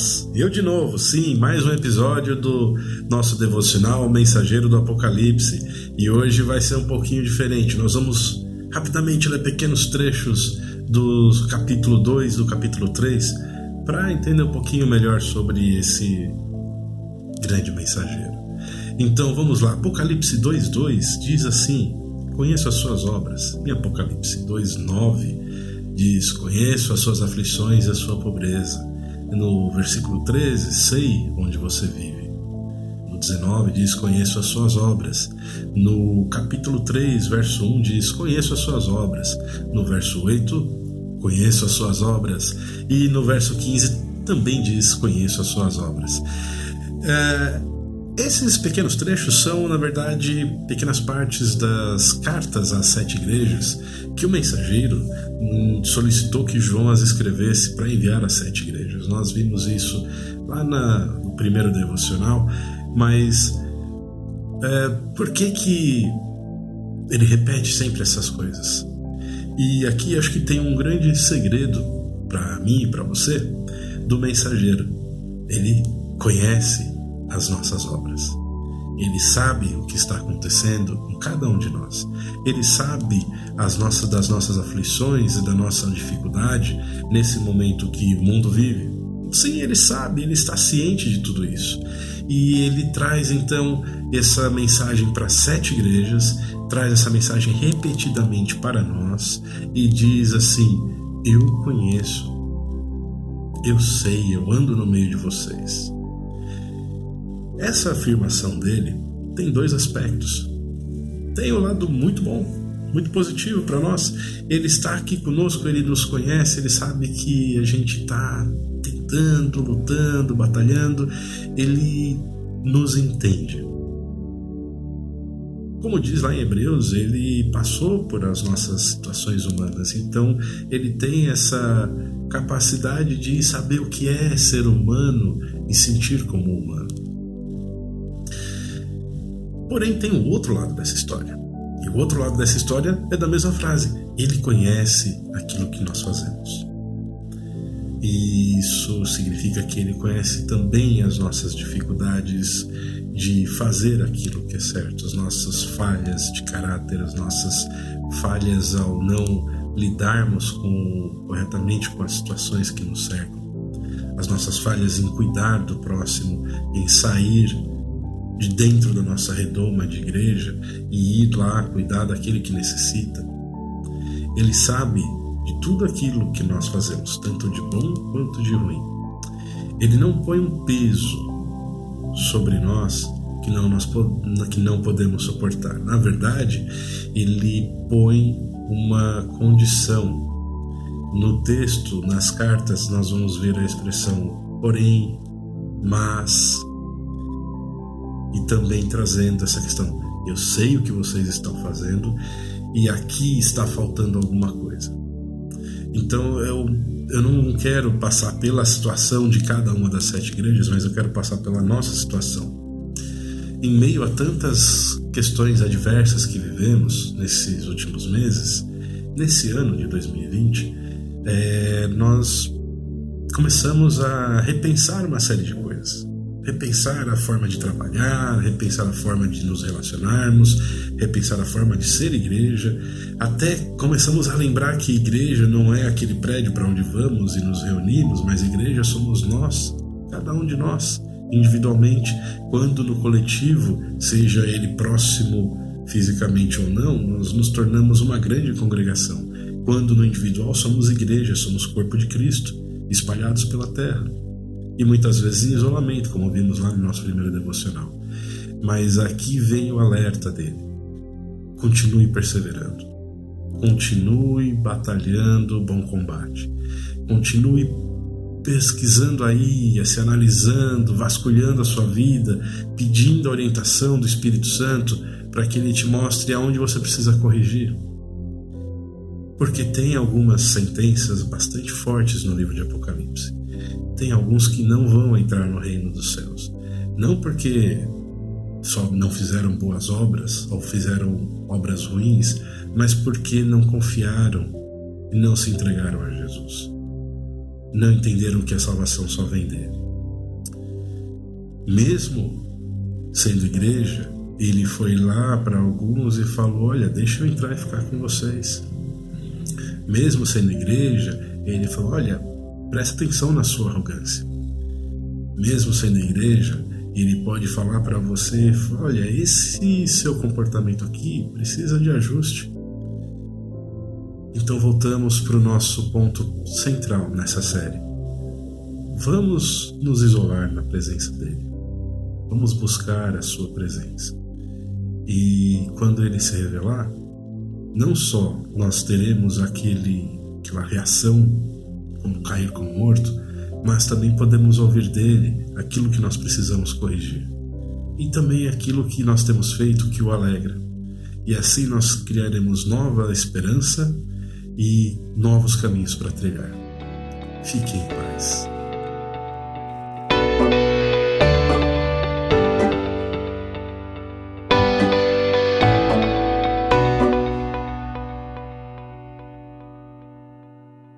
paz! Eu de novo, sim, mais um episódio do nosso devocional Mensageiro do Apocalipse. E hoje vai ser um pouquinho diferente. Nós vamos rapidamente ler pequenos trechos do capítulo 2, do capítulo 3, para entender um pouquinho melhor sobre esse grande mensageiro. Então vamos lá, Apocalipse 2,2 diz assim: Conheço as suas obras. E Apocalipse 2,9 diz: Conheço as suas aflições e a sua pobreza no versículo 13, sei onde você vive. No 19 diz: Conheço as suas obras. No capítulo 3, verso 1 diz: Conheço as suas obras. No verso 8, Conheço as suas obras. E no verso 15 também diz: Conheço as suas obras. É, esses pequenos trechos são, na verdade, pequenas partes das cartas às sete igrejas que o mensageiro hum, solicitou que João as escrevesse para enviar às sete igrejas. Nós vimos isso lá na, no primeiro devocional, mas é, por que que ele repete sempre essas coisas? E aqui acho que tem um grande segredo para mim e para você do mensageiro. Ele conhece as nossas obras. Ele sabe o que está acontecendo em cada um de nós. Ele sabe as nossas, das nossas aflições e da nossa dificuldade nesse momento que o mundo vive. Sim, ele sabe, ele está ciente de tudo isso. E ele traz então essa mensagem para sete igrejas, traz essa mensagem repetidamente para nós e diz assim: Eu conheço, eu sei, eu ando no meio de vocês. Essa afirmação dele tem dois aspectos. Tem o um lado muito bom, muito positivo para nós. Ele está aqui conosco, ele nos conhece, ele sabe que a gente está tentando, lutando, batalhando, ele nos entende. Como diz lá em Hebreus, ele passou por as nossas situações humanas, então ele tem essa capacidade de saber o que é ser humano e sentir como humano. Porém, tem o outro lado dessa história. E o outro lado dessa história é da mesma frase: Ele conhece aquilo que nós fazemos. E isso significa que Ele conhece também as nossas dificuldades de fazer aquilo que é certo, as nossas falhas de caráter, as nossas falhas ao não lidarmos com, corretamente com as situações que nos cercam, as nossas falhas em cuidar do próximo, em sair de dentro da nossa redoma de igreja e ir lá cuidar daquele que necessita. Ele sabe de tudo aquilo que nós fazemos, tanto de bom quanto de ruim. Ele não põe um peso sobre nós que não, nós, que não podemos suportar. Na verdade, ele põe uma condição. No texto, nas cartas, nós vamos ver a expressão porém, mas, e também trazendo essa questão: eu sei o que vocês estão fazendo e aqui está faltando alguma coisa. Então eu, eu não quero passar pela situação de cada uma das sete igrejas, mas eu quero passar pela nossa situação. Em meio a tantas questões adversas que vivemos nesses últimos meses, nesse ano de 2020, é, nós começamos a repensar uma série de coisas repensar a forma de trabalhar, repensar a forma de nos relacionarmos, repensar a forma de ser igreja. Até começamos a lembrar que igreja não é aquele prédio para onde vamos e nos reunimos, mas igreja somos nós, cada um de nós, individualmente. Quando no coletivo, seja ele próximo fisicamente ou não, nós nos tornamos uma grande congregação. Quando no individual somos igreja, somos corpo de Cristo, espalhados pela terra e muitas vezes em isolamento, como vimos lá no nosso primeiro devocional. Mas aqui vem o alerta dele. Continue perseverando. Continue batalhando o bom combate. Continue pesquisando aí, se analisando, vasculhando a sua vida, pedindo a orientação do Espírito Santo para que ele te mostre aonde você precisa corrigir. Porque tem algumas sentenças bastante fortes no livro de Apocalipse tem alguns que não vão entrar no reino dos céus. Não porque só não fizeram boas obras ou fizeram obras ruins, mas porque não confiaram e não se entregaram a Jesus. Não entenderam que a salvação só vem dele. Mesmo sendo igreja, ele foi lá para alguns e falou: Olha, deixa eu entrar e ficar com vocês. Mesmo sendo igreja, ele falou: Olha, presta atenção na sua arrogância. Mesmo sendo igreja, ele pode falar para você: Olha, esse seu comportamento aqui precisa de ajuste. Então voltamos para o nosso ponto central nessa série. Vamos nos isolar na presença dele. Vamos buscar a sua presença. E quando ele se revelar, não só nós teremos aquele, aquela reação como cair como morto, mas também podemos ouvir dele aquilo que nós precisamos corrigir. E também aquilo que nós temos feito que o alegra. E assim nós criaremos nova esperança e novos caminhos para trilhar. Fique em paz.